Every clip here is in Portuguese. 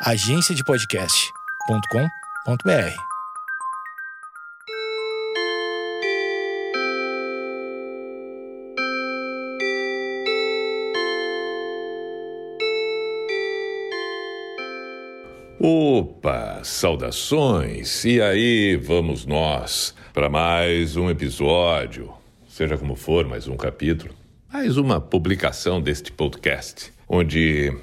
agenciadepodcast.com.br. Opa, saudações! E aí, vamos nós para mais um episódio, seja como for, mais um capítulo, mais uma publicação deste podcast, onde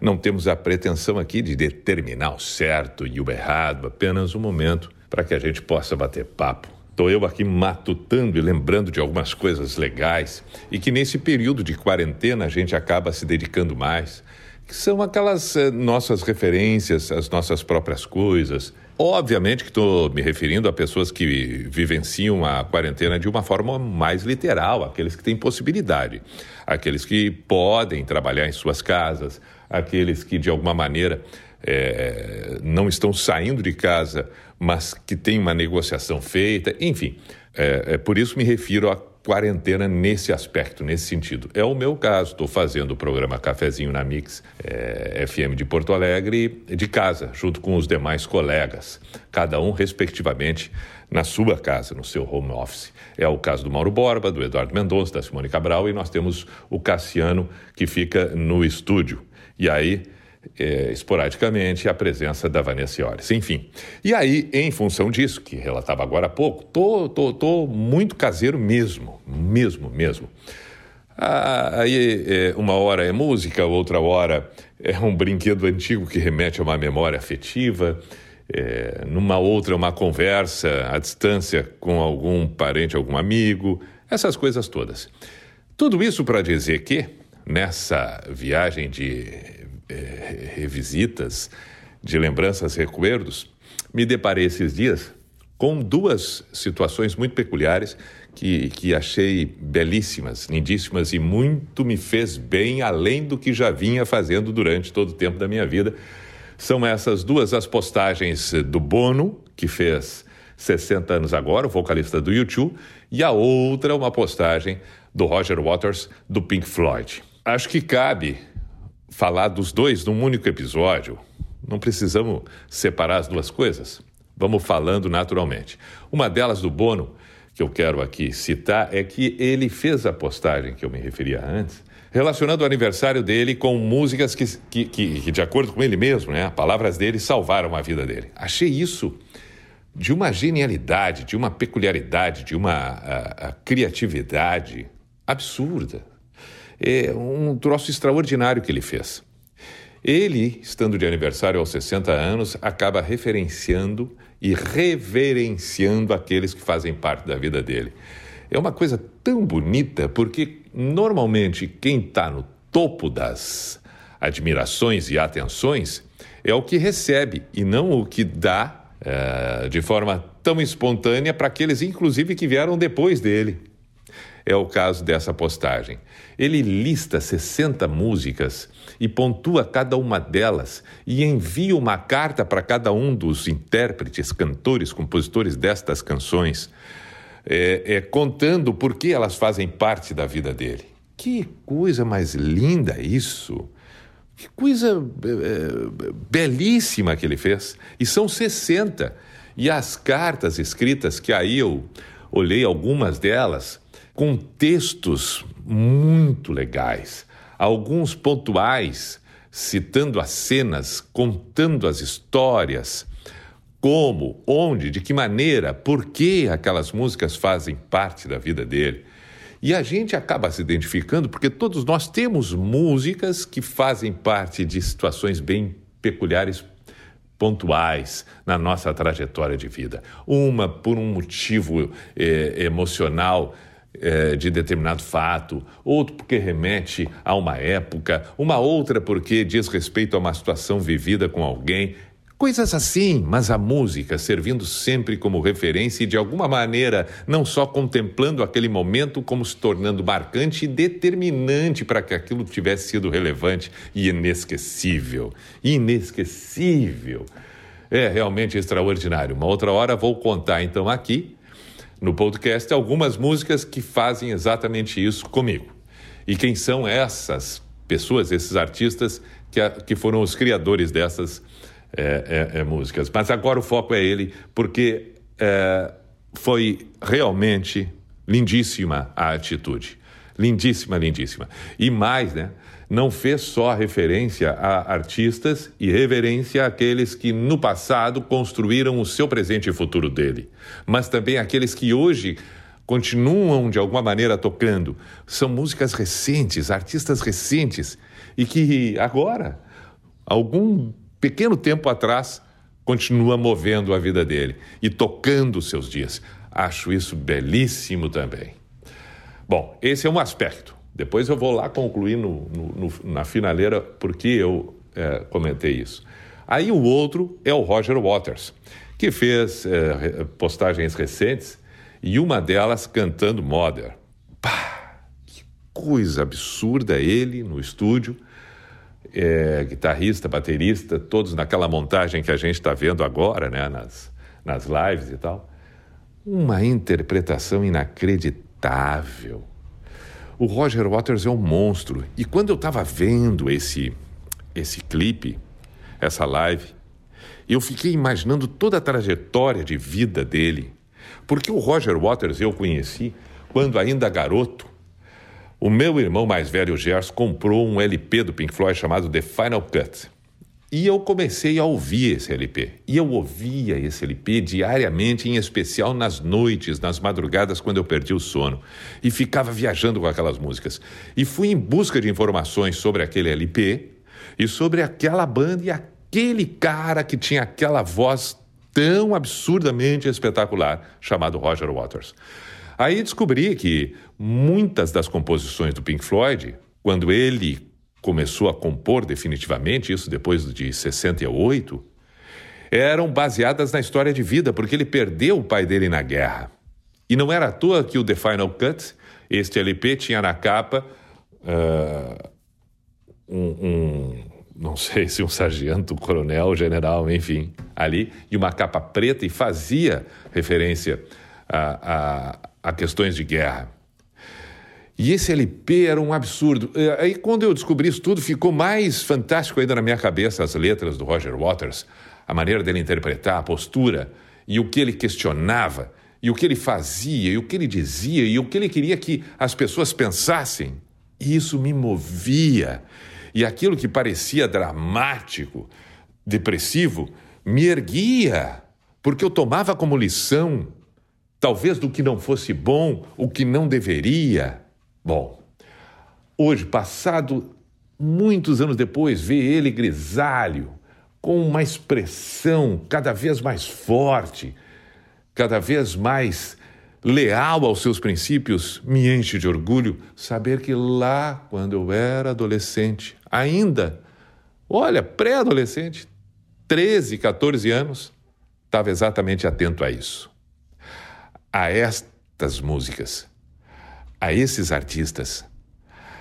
não temos a pretensão aqui de determinar o certo e o errado, apenas um momento para que a gente possa bater papo. Estou eu aqui matutando e lembrando de algumas coisas legais e que nesse período de quarentena a gente acaba se dedicando mais, que são aquelas eh, nossas referências, as nossas próprias coisas. Obviamente que estou me referindo a pessoas que vivenciam a quarentena de uma forma mais literal, aqueles que têm possibilidade, aqueles que podem trabalhar em suas casas, aqueles que de alguma maneira é, não estão saindo de casa, mas que têm uma negociação feita, enfim. É, é, por isso me refiro à quarentena nesse aspecto, nesse sentido. É o meu caso, estou fazendo o programa Cafezinho na Mix é, FM de Porto Alegre de casa, junto com os demais colegas, cada um respectivamente na sua casa, no seu home office. É o caso do Mauro Borba, do Eduardo Mendonça, da Simone Cabral e nós temos o Cassiano que fica no estúdio. E aí, é, esporadicamente, a presença da Vanessa Iores. Enfim, e aí, em função disso, que relatava agora há pouco, tô, tô, tô muito caseiro mesmo, mesmo, mesmo. Ah, aí, é, uma hora é música, outra hora é um brinquedo antigo que remete a uma memória afetiva, é, numa outra, uma conversa à distância com algum parente, algum amigo, essas coisas todas. Tudo isso para dizer que nessa viagem de é, revisitas, de lembranças, recuerdos, me deparei esses dias com duas situações muito peculiares que, que achei belíssimas, lindíssimas e muito me fez bem, além do que já vinha fazendo durante todo o tempo da minha vida. São essas duas as postagens do Bono, que fez 60 anos agora, o vocalista do YouTube, e a outra, uma postagem do Roger Waters, do Pink Floyd. Acho que cabe falar dos dois num único episódio. Não precisamos separar as duas coisas. Vamos falando naturalmente. Uma delas do Bono, que eu quero aqui citar, é que ele fez a postagem que eu me referia antes, relacionando o aniversário dele com músicas que, que, que, que de acordo com ele mesmo, né, palavras dele salvaram a vida dele. Achei isso de uma genialidade, de uma peculiaridade, de uma a, a criatividade absurda é um troço extraordinário que ele fez. Ele, estando de aniversário aos 60 anos, acaba referenciando e reverenciando aqueles que fazem parte da vida dele. É uma coisa tão bonita, porque normalmente quem está no topo das admirações e atenções é o que recebe e não o que dá é, de forma tão espontânea para aqueles, inclusive, que vieram depois dele é o caso dessa postagem. Ele lista 60 músicas e pontua cada uma delas e envia uma carta para cada um dos intérpretes, cantores, compositores destas canções, é, é, contando por que elas fazem parte da vida dele. Que coisa mais linda isso! Que coisa é, belíssima que ele fez! E são 60. E as cartas escritas, que aí eu olhei algumas delas, com textos muito legais, alguns pontuais, citando as cenas, contando as histórias, como, onde, de que maneira, por que aquelas músicas fazem parte da vida dele. E a gente acaba se identificando porque todos nós temos músicas que fazem parte de situações bem peculiares, pontuais na nossa trajetória de vida. Uma por um motivo eh, emocional é, de determinado fato, outro porque remete a uma época, uma outra porque diz respeito a uma situação vivida com alguém. Coisas assim, mas a música servindo sempre como referência e de alguma maneira não só contemplando aquele momento, como se tornando marcante e determinante para que aquilo tivesse sido relevante e inesquecível. Inesquecível. É realmente extraordinário. Uma outra hora vou contar então aqui no podcast algumas músicas que fazem exatamente isso comigo. E quem são essas pessoas, esses artistas que, a, que foram os criadores dessas é, é, é músicas. Mas agora o foco é ele, porque é, foi realmente lindíssima a atitude. Lindíssima, lindíssima. E mais, né? Não fez só referência a artistas e reverência àqueles que no passado construíram o seu presente e futuro dele, mas também aqueles que hoje continuam de alguma maneira tocando. São músicas recentes, artistas recentes e que agora, algum pequeno tempo atrás, continua movendo a vida dele e tocando seus dias. Acho isso belíssimo também. Bom, esse é um aspecto. Depois eu vou lá concluir no, no, no, na finaleira porque eu é, comentei isso. Aí o outro é o Roger Waters, que fez é, postagens recentes e uma delas cantando Mother. Pá, que coisa absurda ele no estúdio. É, guitarrista, baterista, todos naquela montagem que a gente está vendo agora, né, nas, nas lives e tal. Uma interpretação inacreditável. O Roger Waters é um monstro. E quando eu estava vendo esse, esse clipe, essa live, eu fiquei imaginando toda a trajetória de vida dele porque o Roger Waters eu conheci quando ainda garoto. O meu irmão mais velho, Gers, comprou um LP do Pink Floyd chamado The Final Cut. E eu comecei a ouvir esse LP. E eu ouvia esse LP diariamente, em especial nas noites, nas madrugadas, quando eu perdi o sono. E ficava viajando com aquelas músicas. E fui em busca de informações sobre aquele LP e sobre aquela banda e aquele cara que tinha aquela voz tão absurdamente espetacular chamado Roger Waters. Aí descobri que muitas das composições do Pink Floyd, quando ele começou a compor definitivamente, isso depois de 68, eram baseadas na história de vida, porque ele perdeu o pai dele na guerra. E não era à toa que o The Final Cut, este LP, tinha na capa uh, um, um não sei se um sargento, coronel, general, enfim, ali, e uma capa preta e fazia referência a, a, a questões de guerra. E esse LP era um absurdo. É, aí, quando eu descobri isso tudo, ficou mais fantástico ainda na minha cabeça as letras do Roger Waters, a maneira dele interpretar, a postura, e o que ele questionava, e o que ele fazia, e o que ele dizia, e o que ele queria que as pessoas pensassem. E isso me movia. E aquilo que parecia dramático, depressivo, me erguia, porque eu tomava como lição, talvez do que não fosse bom, o que não deveria. Bom, hoje, passado muitos anos depois, ver ele grisalho, com uma expressão cada vez mais forte, cada vez mais leal aos seus princípios, me enche de orgulho saber que lá, quando eu era adolescente, ainda, olha, pré-adolescente, 13, 14 anos, estava exatamente atento a isso. A estas músicas, a esses artistas,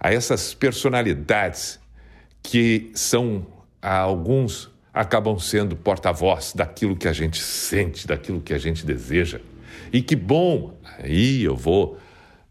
a essas personalidades que são, alguns acabam sendo porta-voz daquilo que a gente sente, daquilo que a gente deseja. E que bom, aí eu vou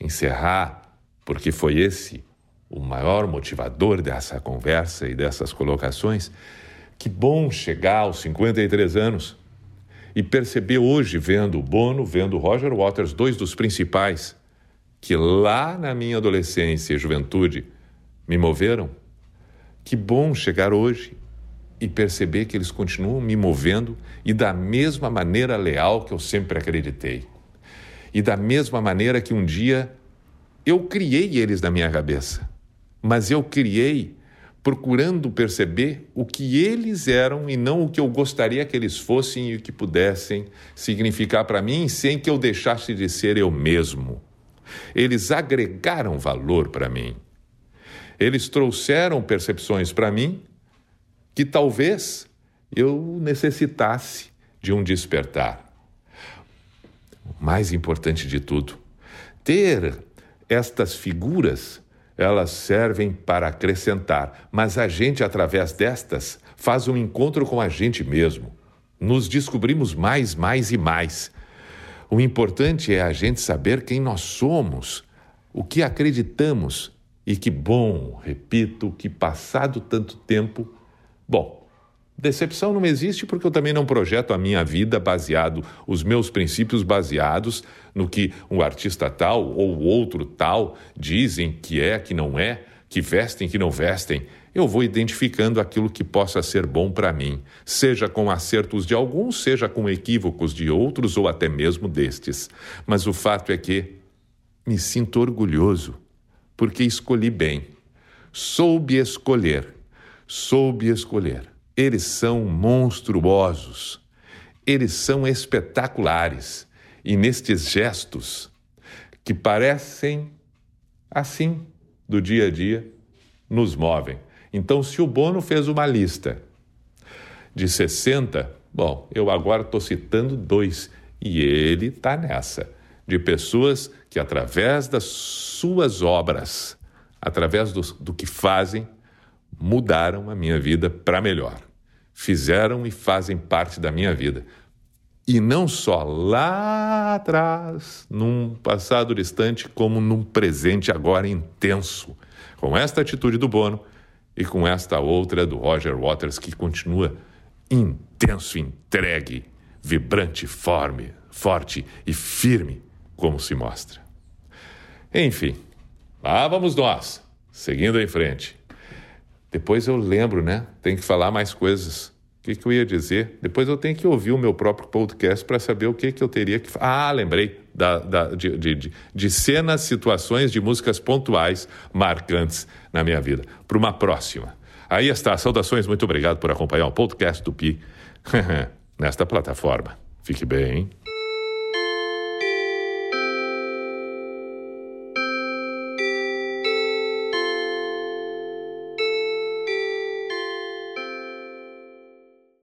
encerrar, porque foi esse o maior motivador dessa conversa e dessas colocações. Que bom chegar aos 53 anos e perceber hoje, vendo o Bono, vendo o Roger Waters, dois dos principais, que lá na minha adolescência e juventude me moveram. Que bom chegar hoje e perceber que eles continuam me movendo e da mesma maneira leal que eu sempre acreditei. E da mesma maneira que um dia eu criei eles na minha cabeça, mas eu criei procurando perceber o que eles eram e não o que eu gostaria que eles fossem e o que pudessem significar para mim sem que eu deixasse de ser eu mesmo. Eles agregaram valor para mim. Eles trouxeram percepções para mim que talvez eu necessitasse de um despertar. O mais importante de tudo, ter estas figuras, elas servem para acrescentar, mas a gente, através destas, faz um encontro com a gente mesmo. Nos descobrimos mais, mais e mais. O importante é a gente saber quem nós somos, o que acreditamos E que bom, repito, que passado tanto tempo. Bom, decepção não existe porque eu também não projeto a minha vida baseado, os meus princípios baseados no que um artista tal ou outro tal dizem que é, que não é, que vestem, que não vestem. Eu vou identificando aquilo que possa ser bom para mim, seja com acertos de alguns, seja com equívocos de outros ou até mesmo destes. Mas o fato é que me sinto orgulhoso porque escolhi bem. Soube escolher. Soube escolher. Eles são monstruosos. Eles são espetaculares. E nestes gestos, que parecem assim do dia a dia, nos movem. Então, se o Bono fez uma lista de 60, bom, eu agora estou citando dois, e ele está nessa de pessoas que, através das suas obras, através do, do que fazem, mudaram a minha vida para melhor. Fizeram e fazem parte da minha vida. E não só lá atrás, num passado distante, como num presente agora intenso. Com esta atitude do Bono e com esta outra do Roger Waters, que continua intenso, entregue, vibrante, forme, forte e firme como se mostra. Enfim, lá vamos nós, seguindo em frente. Depois eu lembro, né? Tem que falar mais coisas. O que, que eu ia dizer? Depois eu tenho que ouvir o meu próprio podcast para saber o que, que eu teria que. Ah, lembrei da, da, de, de, de cenas, situações de músicas pontuais marcantes na minha vida. Para uma próxima. Aí está. Saudações, muito obrigado por acompanhar o podcast do Pi nesta plataforma. Fique bem, hein?